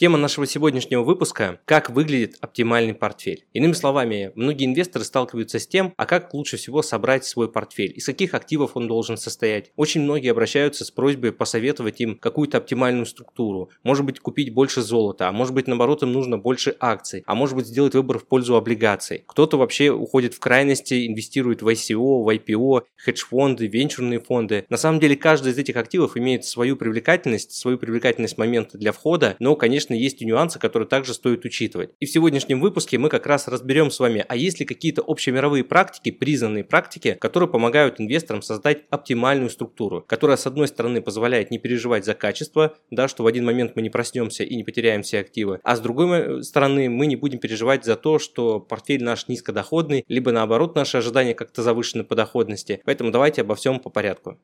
Тема нашего сегодняшнего выпуска – как выглядит оптимальный портфель. Иными словами, многие инвесторы сталкиваются с тем, а как лучше всего собрать свой портфель, из каких активов он должен состоять. Очень многие обращаются с просьбой посоветовать им какую-то оптимальную структуру. Может быть, купить больше золота, а может быть, наоборот, им нужно больше акций, а может быть, сделать выбор в пользу облигаций. Кто-то вообще уходит в крайности, инвестирует в ICO, в IPO, хедж-фонды, венчурные фонды. На самом деле, каждый из этих активов имеет свою привлекательность, свою привлекательность момента для входа, но, конечно, конечно, есть и нюансы, которые также стоит учитывать. И в сегодняшнем выпуске мы как раз разберем с вами, а есть ли какие-то общемировые практики, признанные практики, которые помогают инвесторам создать оптимальную структуру, которая, с одной стороны, позволяет не переживать за качество, да, что в один момент мы не проснемся и не потеряем все активы, а с другой стороны, мы не будем переживать за то, что портфель наш низкодоходный, либо наоборот, наши ожидания как-то завышены по доходности. Поэтому давайте обо всем по порядку.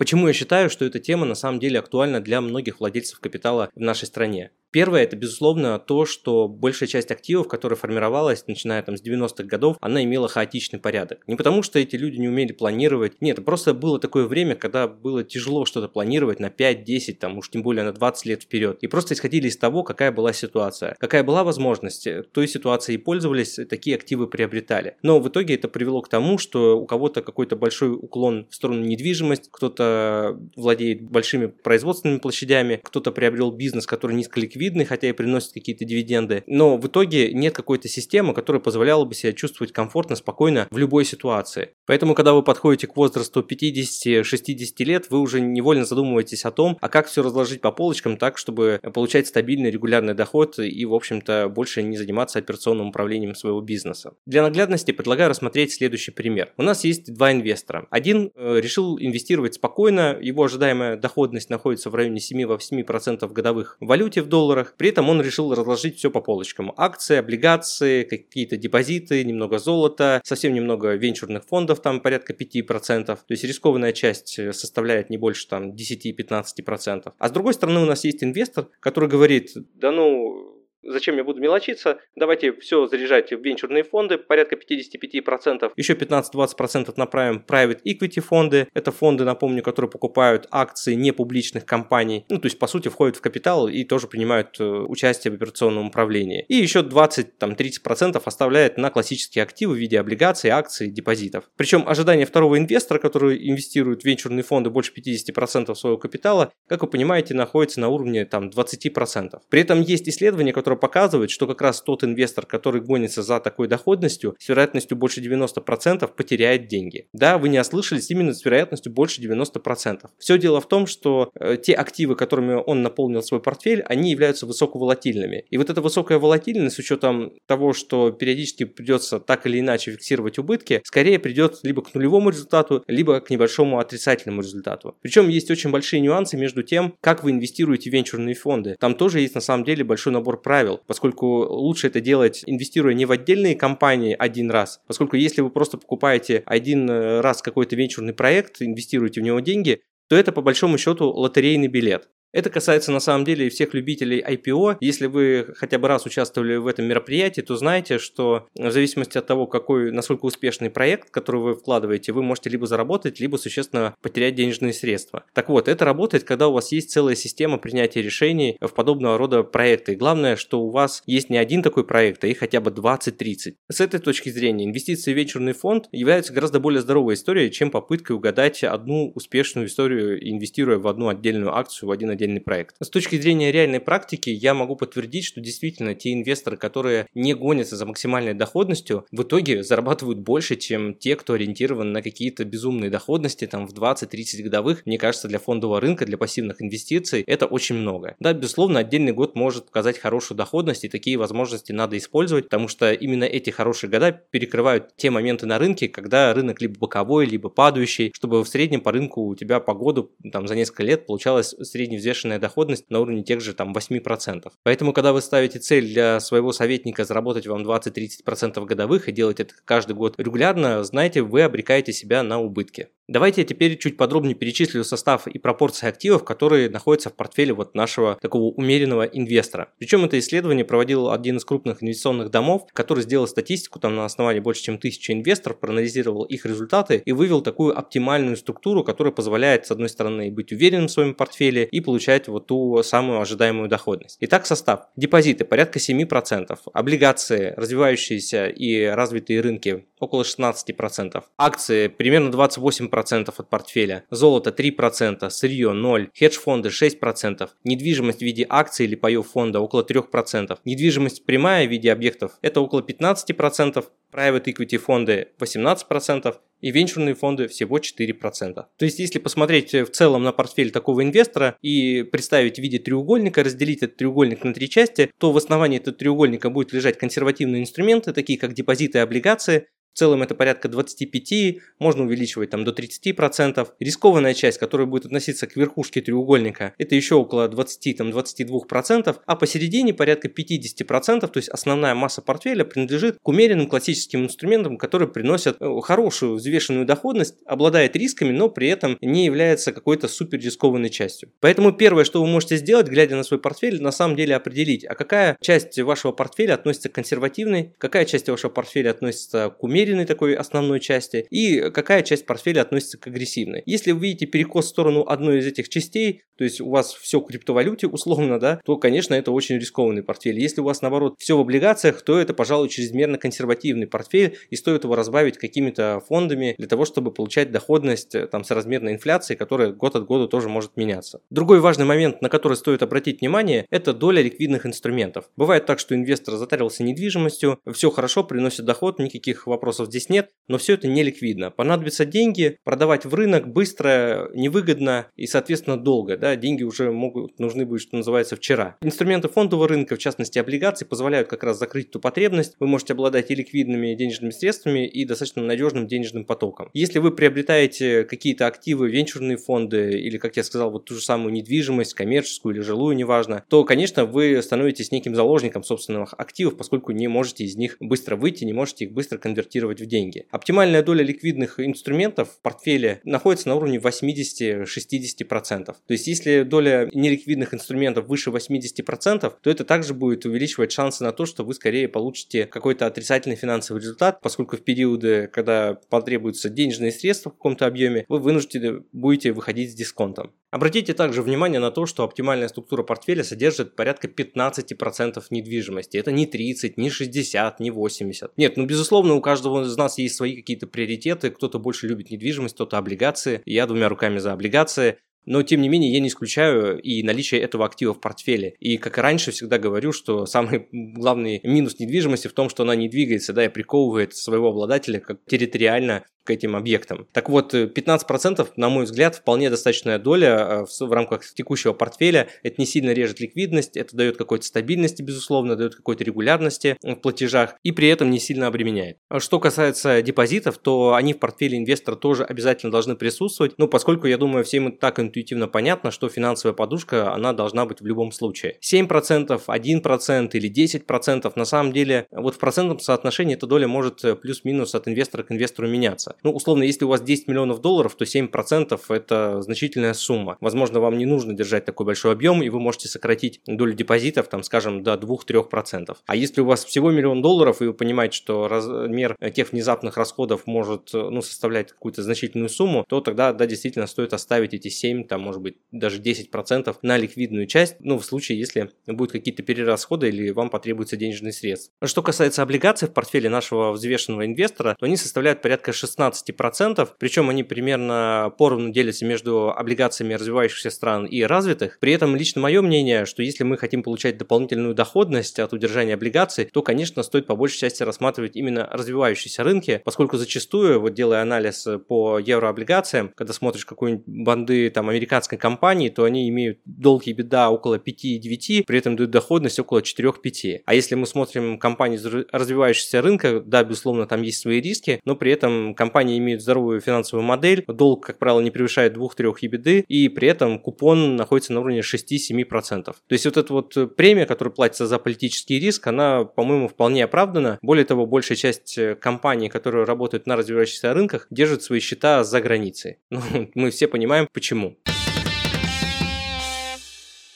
Почему я считаю, что эта тема на самом деле актуальна для многих владельцев капитала в нашей стране? Первое, это, безусловно, то, что большая часть активов, которая формировалась, начиная там с 90-х годов, она имела хаотичный порядок. Не потому, что эти люди не умели планировать, нет, просто было такое время, когда было тяжело что-то планировать на 5, 10, там уж тем более на 20 лет вперед. И просто исходили из того, какая была ситуация. Какая была возможность, той ситуацией пользовались, такие активы приобретали. Но в итоге это привело к тому, что у кого-то какой-то большой уклон в сторону недвижимости, кто-то владеет большими производственными площадями, кто-то приобрел бизнес, который низко ликвидный, хотя и приносит какие-то дивиденды, но в итоге нет какой-то системы, которая позволяла бы себя чувствовать комфортно, спокойно в любой ситуации. Поэтому, когда вы подходите к возрасту 50-60 лет, вы уже невольно задумываетесь о том, а как все разложить по полочкам так, чтобы получать стабильный регулярный доход и, в общем-то, больше не заниматься операционным управлением своего бизнеса. Для наглядности предлагаю рассмотреть следующий пример. У нас есть два инвестора. Один э, решил инвестировать спокойно, его ожидаемая доходность находится в районе 7-8% годовых в валюте в доллар, долларах. При этом он решил разложить все по полочкам. Акции, облигации, какие-то депозиты, немного золота, совсем немного венчурных фондов, там порядка 5%. То есть рискованная часть э, составляет не больше там 10-15%. А с другой стороны у нас есть инвестор, который говорит, да ну, Зачем я буду мелочиться? Давайте все заряжать в венчурные фонды, порядка 55%. Еще 15-20% направим в private equity фонды. Это фонды, напомню, которые покупают акции непубличных компаний. Ну, то есть, по сути, входят в капитал и тоже принимают э, участие в операционном управлении. И еще 20-30% оставляет на классические активы в виде облигаций, акций, депозитов. Причем ожидание второго инвестора, который инвестирует в венчурные фонды больше 50% своего капитала, как вы понимаете, находится на уровне там, 20%. При этом есть исследования, которые которая показывает, что как раз тот инвестор, который гонится за такой доходностью, с вероятностью больше 90% потеряет деньги. Да, вы не ослышались, именно с вероятностью больше 90%. Все дело в том, что э, те активы, которыми он наполнил свой портфель, они являются высоковолатильными. И вот эта высокая волатильность, с учетом того, что периодически придется так или иначе фиксировать убытки, скорее придет либо к нулевому результату, либо к небольшому отрицательному результату. Причем есть очень большие нюансы между тем, как вы инвестируете в венчурные фонды. Там тоже есть на самом деле большой набор правил правил, поскольку лучше это делать, инвестируя не в отдельные компании один раз, поскольку если вы просто покупаете один э, раз какой-то венчурный проект, инвестируете в него деньги, то это по большому счету лотерейный билет. Это касается на самом деле всех любителей IPO. Если вы хотя бы раз участвовали в этом мероприятии, то знаете, что в зависимости от того, какой, насколько успешный проект, который вы вкладываете, вы можете либо заработать, либо существенно потерять денежные средства. Так вот, это работает, когда у вас есть целая система принятия решений в подобного рода проекты. И главное, что у вас есть не один такой проект, а их хотя бы 20-30. С этой точки зрения, инвестиции в венчурный фонд являются гораздо более здоровой историей, чем попыткой угадать одну успешную историю, инвестируя в одну отдельную акцию, в один отдельный проект. С точки зрения реальной практики, я могу подтвердить, что действительно те инвесторы, которые не гонятся за максимальной доходностью, в итоге зарабатывают больше, чем те, кто ориентирован на какие-то безумные доходности, там в 20-30 годовых. Мне кажется, для фондового рынка, для пассивных инвестиций это очень много. Да, безусловно, отдельный год может показать хорошую доходность, и такие возможности надо использовать, потому что именно эти хорошие года перекрывают те моменты на рынке, когда рынок либо боковой, либо падающий, чтобы в среднем по рынку у тебя по году там, за несколько лет получалось средний взвешенная доходность на уровне тех же там 8%. Поэтому, когда вы ставите цель для своего советника заработать вам 20-30% годовых и делать это каждый год регулярно, знаете, вы обрекаете себя на убытки. Давайте я теперь чуть подробнее перечислю состав и пропорции активов, которые находятся в портфеле вот нашего такого умеренного инвестора. Причем это исследование проводил один из крупных инвестиционных домов, который сделал статистику там на основании больше чем тысячи инвесторов, проанализировал их результаты и вывел такую оптимальную структуру, которая позволяет, с одной стороны, быть уверенным в своем портфеле и получать вот ту самую ожидаемую доходность. Итак, состав. Депозиты. Порядка 7%, облигации, развивающиеся и развитые рынки около 16%, акции примерно 28%, 3% от портфеля, золото 3%, сырье 0%, хедж-фонды 6%, недвижимость в виде акций или паев фонда около 3%, недвижимость прямая в виде объектов это около 15%, private equity фонды 18%, и венчурные фонды всего 4%. То есть, если посмотреть в целом на портфель такого инвестора и представить в виде треугольника, разделить этот треугольник на три части, то в основании этого треугольника будут лежать консервативные инструменты, такие как депозиты и облигации, в целом это порядка 25, можно увеличивать там до 30%. Рискованная часть, которая будет относиться к верхушке треугольника, это еще около 20-22%, а посередине порядка 50%, то есть основная масса портфеля принадлежит к умеренным классическим инструментам, которые приносят э, хорошую взвешенную доходность, обладает рисками, но при этом не является какой-то супер рискованной частью. Поэтому первое, что вы можете сделать, глядя на свой портфель, на самом деле определить, а какая часть вашего портфеля относится к консервативной, какая часть вашего портфеля относится к умеренной, умеренной такой основной части и какая часть портфеля относится к агрессивной. Если вы видите перекос в сторону одной из этих частей, то есть у вас все в криптовалюте условно, да, то, конечно, это очень рискованный портфель. Если у вас, наоборот, все в облигациях, то это, пожалуй, чрезмерно консервативный портфель и стоит его разбавить какими-то фондами для того, чтобы получать доходность э, там, с размерной инфляцией, которая год от года тоже может меняться. Другой важный момент, на который стоит обратить внимание, это доля ликвидных инструментов. Бывает так, что инвестор затарился недвижимостью, все хорошо, приносит доход, никаких вопросов вопросов здесь нет, но все это не ликвидно. Понадобятся деньги, продавать в рынок быстро, невыгодно и, соответственно, долго. Да? Деньги уже могут нужны быть, что называется, вчера. Инструменты фондового рынка, в частности облигации, позволяют как раз закрыть эту потребность. Вы можете обладать и ликвидными денежными средствами, и достаточно надежным денежным потоком. Если вы приобретаете какие-то активы, венчурные фонды, или, как я сказал, вот ту же самую недвижимость, коммерческую или жилую, неважно, то, конечно, вы становитесь неким заложником собственных активов, поскольку не можете из них быстро выйти, не можете их быстро конвертировать конвертировать в деньги. Оптимальная доля ликвидных инструментов в портфеле находится на уровне 80-60%. То есть если доля неликвидных инструментов выше 80%, то это также будет увеличивать шансы на то, что вы скорее получите какой-то отрицательный финансовый результат, поскольку в периоды, когда потребуются денежные средства в каком-то объеме, вы вынуждены будете выходить с дисконтом. Обратите также внимание на то, что оптимальная структура портфеля содержит порядка 15% недвижимости. Это не 30, не 60, не 80. Нет, ну безусловно у каждого из нас есть свои какие-то приоритеты. Кто-то больше любит недвижимость, кто-то облигации. Я двумя руками за облигации. Но, тем не менее, я не исключаю и наличие этого актива в портфеле. И, как и раньше, всегда говорю, что самый главный минус недвижимости в том, что она не двигается, да, и приковывает своего обладателя как территориально к этим объектам. Так вот, 15%, на мой взгляд, вполне достаточная доля э, в рамках текущего портфеля. Это не сильно режет ликвидность, это дает какой-то стабильности, безусловно, дает какой-то регулярности в платежах и при этом не сильно обременяет. Что касается депозитов, то они в портфеле инвестора тоже обязательно должны присутствовать, ну, поскольку, я думаю, всем так интуитивно понятно, что финансовая подушка, она должна быть в любом случае. 7%, 1% или 10% на самом деле, вот в процентном соотношении эта доля может э, плюс-минус от инвестора к инвестору меняться. Ну, условно, если у вас 10 миллионов долларов, то 7% это значительная сумма. Возможно, вам не нужно держать такой большой объем, и вы можете сократить долю депозитов, там, скажем, до 2-3%. А если у вас всего миллион долларов, и вы понимаете, что размер тех внезапных расходов может ну, составлять какую-то значительную сумму, то тогда, да, действительно стоит оставить эти 7, там, может быть, даже 10% на ликвидную часть, ну, в случае, если будут какие-то перерасходы или вам потребуются денежные средства. Что касается облигаций в портфеле нашего взвешенного инвестора, то они составляют порядка 16 15%, причем они примерно поровну делятся между облигациями развивающихся стран и развитых. При этом лично мое мнение, что если мы хотим получать дополнительную доходность от удержания облигаций, то, конечно, стоит по большей части рассматривать именно развивающиеся рынки, поскольку зачастую, вот делая анализ по еврооблигациям, когда смотришь какую-нибудь банды там американской компании, то они имеют долгие беда около 5-9, при этом дают доходность около 4-5. А если мы смотрим компании развивающихся рынка, да, безусловно, там есть свои риски, но при этом компании имеют здоровую финансовую модель, долг, как правило, не превышает 2-3 ебиды, и при этом купон находится на уровне 6-7%. То есть вот эта вот премия, которая платится за политический риск, она, по-моему, вполне оправдана. Более того, большая часть компаний, которые работают на развивающихся рынках, держат свои счета за границей. Ну, мы все понимаем, почему.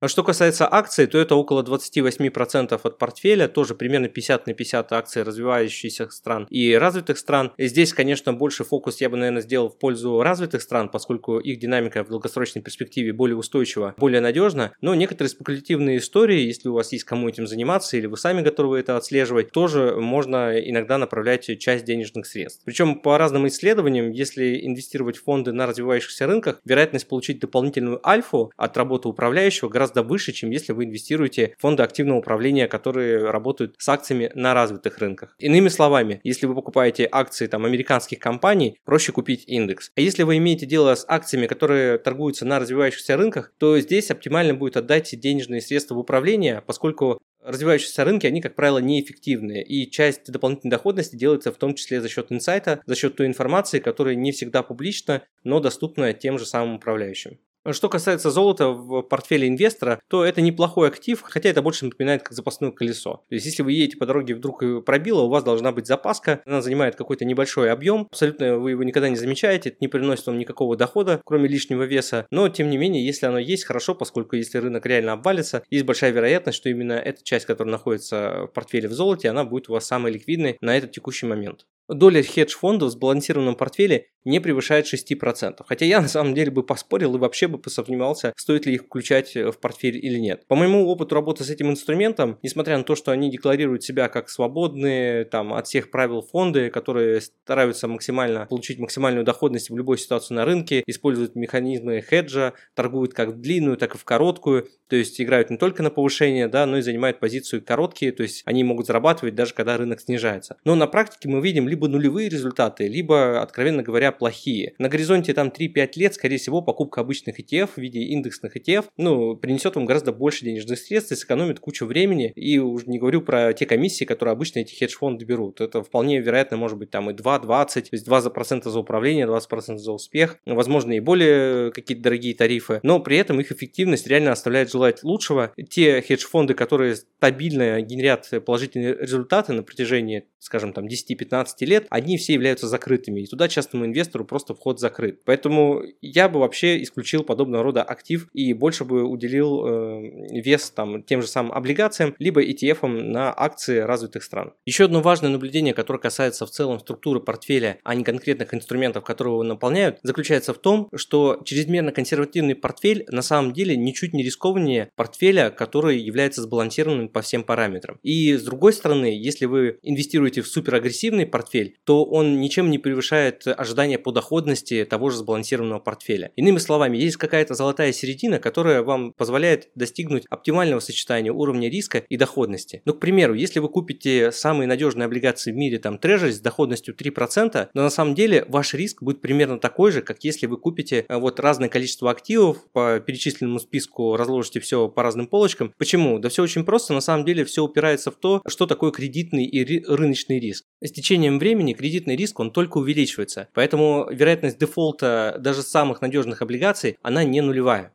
А что касается акций, то это около 28% от портфеля, тоже примерно 50 на 50 акций развивающихся стран и развитых стран. И здесь, конечно, больше фокус я бы, наверное, сделал в пользу развитых стран, поскольку их динамика в долгосрочной перспективе более устойчива, более надежна. Но некоторые спекулятивные истории, если у вас есть кому этим заниматься или вы сами готовы это отслеживать, тоже можно иногда направлять часть денежных средств. Причем по разным исследованиям, если инвестировать в фонды на развивающихся рынках, вероятность получить дополнительную альфу от работы управляющего гораздо гораздо выше, чем если вы инвестируете в фонды активного управления, которые работают с акциями на развитых рынках. Иными словами, если вы покупаете акции там, американских компаний, проще купить индекс. А если вы имеете дело с акциями, которые торгуются на развивающихся рынках, то здесь оптимально будет отдать денежные средства в управление, поскольку развивающиеся рынки, они, как правило, неэффективные. И часть дополнительной доходности делается в том числе за счет инсайта, за счет той информации, которая не всегда публична, но доступна тем же самым управляющим. Что касается золота в портфеле инвестора, то это неплохой актив, хотя это больше напоминает как запасное колесо. То есть, если вы едете по дороге вдруг пробило, у вас должна быть запаска, она занимает какой-то небольшой объем, абсолютно вы его никогда не замечаете, это не приносит вам никакого дохода, кроме лишнего веса, но тем не менее, если оно есть, хорошо, поскольку если рынок реально обвалится, есть большая вероятность, что именно эта часть, которая находится в портфеле в золоте, она будет у вас самой ликвидной на этот текущий момент. Доля хедж-фондов в сбалансированном портфеле не превышает 6%. Хотя я на самом деле бы поспорил и вообще бы посомневался, стоит ли их включать в портфель или нет. По моему опыту работы с этим инструментом, несмотря на то, что они декларируют себя как свободные там, от всех правил фонды, которые стараются максимально получить максимальную доходность в любой ситуации на рынке, используют механизмы хеджа, торгуют как в длинную, так и в короткую, то есть играют не только на повышение, да, но и занимают позицию короткие, то есть они могут зарабатывать даже когда рынок снижается. Но на практике мы видим либо либо нулевые результаты, либо, откровенно говоря, плохие. На горизонте там 3-5 лет, скорее всего, покупка обычных ETF в виде индексных ETF, ну, принесет вам гораздо больше денежных средств и сэкономит кучу времени. И уже не говорю про те комиссии, которые обычно эти хедж-фонды берут. Это вполне вероятно может быть там и 2-20, то есть 2% за управление, 20% за успех, возможно и более какие-то дорогие тарифы, но при этом их эффективность реально оставляет желать лучшего. Те хедж-фонды, которые стабильно генерят положительные результаты на протяжении, скажем, там 10-15 лет, они все являются закрытыми, и туда частному инвестору просто вход закрыт. Поэтому я бы вообще исключил подобного рода актив и больше бы уделил э, вес там, тем же самым облигациям, либо ETF на акции развитых стран. Еще одно важное наблюдение, которое касается в целом структуры портфеля, а не конкретных инструментов, которые его наполняют, заключается в том, что чрезмерно консервативный портфель на самом деле ничуть не рискованнее портфеля, который является сбалансированным по всем параметрам. И с другой стороны, если вы инвестируете в суперагрессивный портфель, портфель, то он ничем не превышает ожидания по доходности того же сбалансированного портфеля. Иными словами, есть какая-то золотая середина, которая вам позволяет достигнуть оптимального сочетания уровня риска и доходности. Ну, к примеру, если вы купите самые надежные облигации в мире, там, Treasury с доходностью 3%, но на самом деле ваш риск будет примерно такой же, как если вы купите э, вот разное количество активов, по перечисленному списку разложите все по разным полочкам. Почему? Да все очень просто, на самом деле все упирается в то, что такое кредитный и рыночный риск. С течением времени времени кредитный риск, он только увеличивается. Поэтому вероятность дефолта даже самых надежных облигаций, она не нулевая.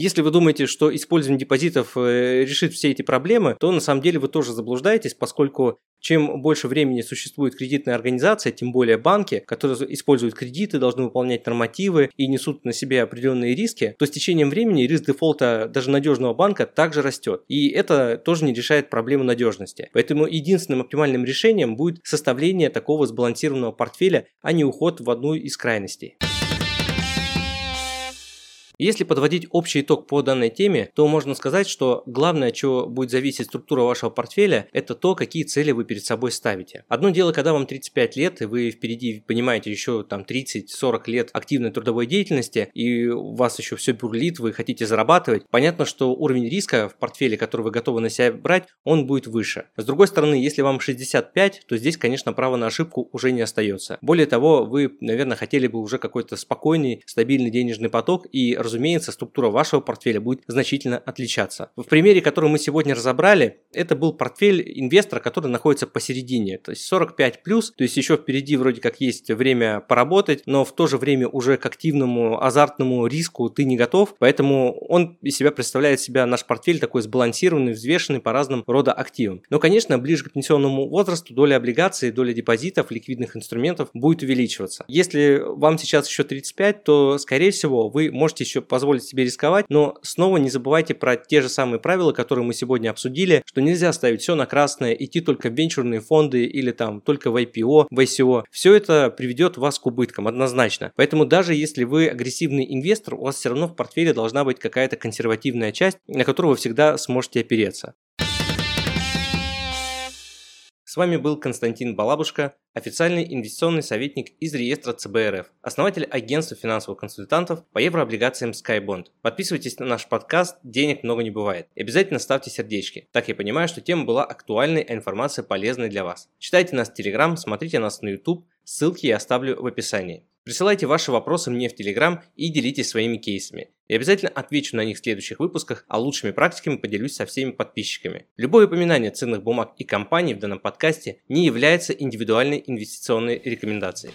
Если вы думаете, что использование депозитов э, решит все эти проблемы, то на самом деле вы тоже заблуждаетесь, поскольку чем больше времени существует кредитная организация, тем более банки, которые используют кредиты, должны выполнять нормативы и несут на себе определенные риски, то с течением времени риск дефолта даже надежного банка также растет. И это тоже не решает проблему надежности. Поэтому единственным оптимальным решением будет составление такого сбалансированного портфеля, а не уход в одну из крайностей. Если подводить общий итог по данной теме, то можно сказать, что главное, чего будет зависеть структура вашего портфеля, это то, какие цели вы перед собой ставите. Одно дело, когда вам 35 лет, и вы впереди понимаете еще там 30-40 лет активной трудовой деятельности, и у вас еще все бурлит, вы хотите зарабатывать, понятно, что уровень риска в портфеле, который вы готовы на себя брать, он будет выше. С другой стороны, если вам 65, то здесь, конечно, право на ошибку уже не остается. Более того, вы, наверное, хотели бы уже какой-то спокойный, стабильный денежный поток и, разумеется, структура вашего портфеля будет значительно отличаться. В примере, который мы сегодня разобрали, это был портфель инвестора, который находится посередине, то есть 45 плюс, то есть еще впереди вроде как есть время поработать, но в то же время уже к активному азартному риску ты не готов, поэтому он из себя представляет себя наш портфель такой сбалансированный, взвешенный по разным рода активам. Но, конечно, ближе к пенсионному возрасту доля облигаций, доля депозитов, ликвидных инструментов будет увеличиваться. Если вам сейчас еще 35, то, скорее всего, вы можете еще позволить себе рисковать, но снова не забывайте про те же самые правила, которые мы сегодня обсудили, что нельзя ставить все на красное, идти только в венчурные фонды или там только в IPO, в ICO. Все это приведет вас к убыткам однозначно. Поэтому даже если вы агрессивный инвестор, у вас все равно в портфеле должна быть какая-то консервативная часть, на которую вы всегда сможете опереться. С вами был Константин Балабушка, официальный инвестиционный советник из реестра ЦБРФ, основатель агентства финансовых консультантов по еврооблигациям SkyBond. Подписывайтесь на наш подкаст «Денег много не бывает» и обязательно ставьте сердечки. Так я понимаю, что тема была актуальной, а информация полезной для вас. Читайте нас в Telegram, смотрите нас на YouTube, ссылки я оставлю в описании. Присылайте ваши вопросы мне в Телеграм и делитесь своими кейсами. Я обязательно отвечу на них в следующих выпусках, а лучшими практиками поделюсь со всеми подписчиками. Любое упоминание ценных бумаг и компаний в данном подкасте не является индивидуальной инвестиционной рекомендацией.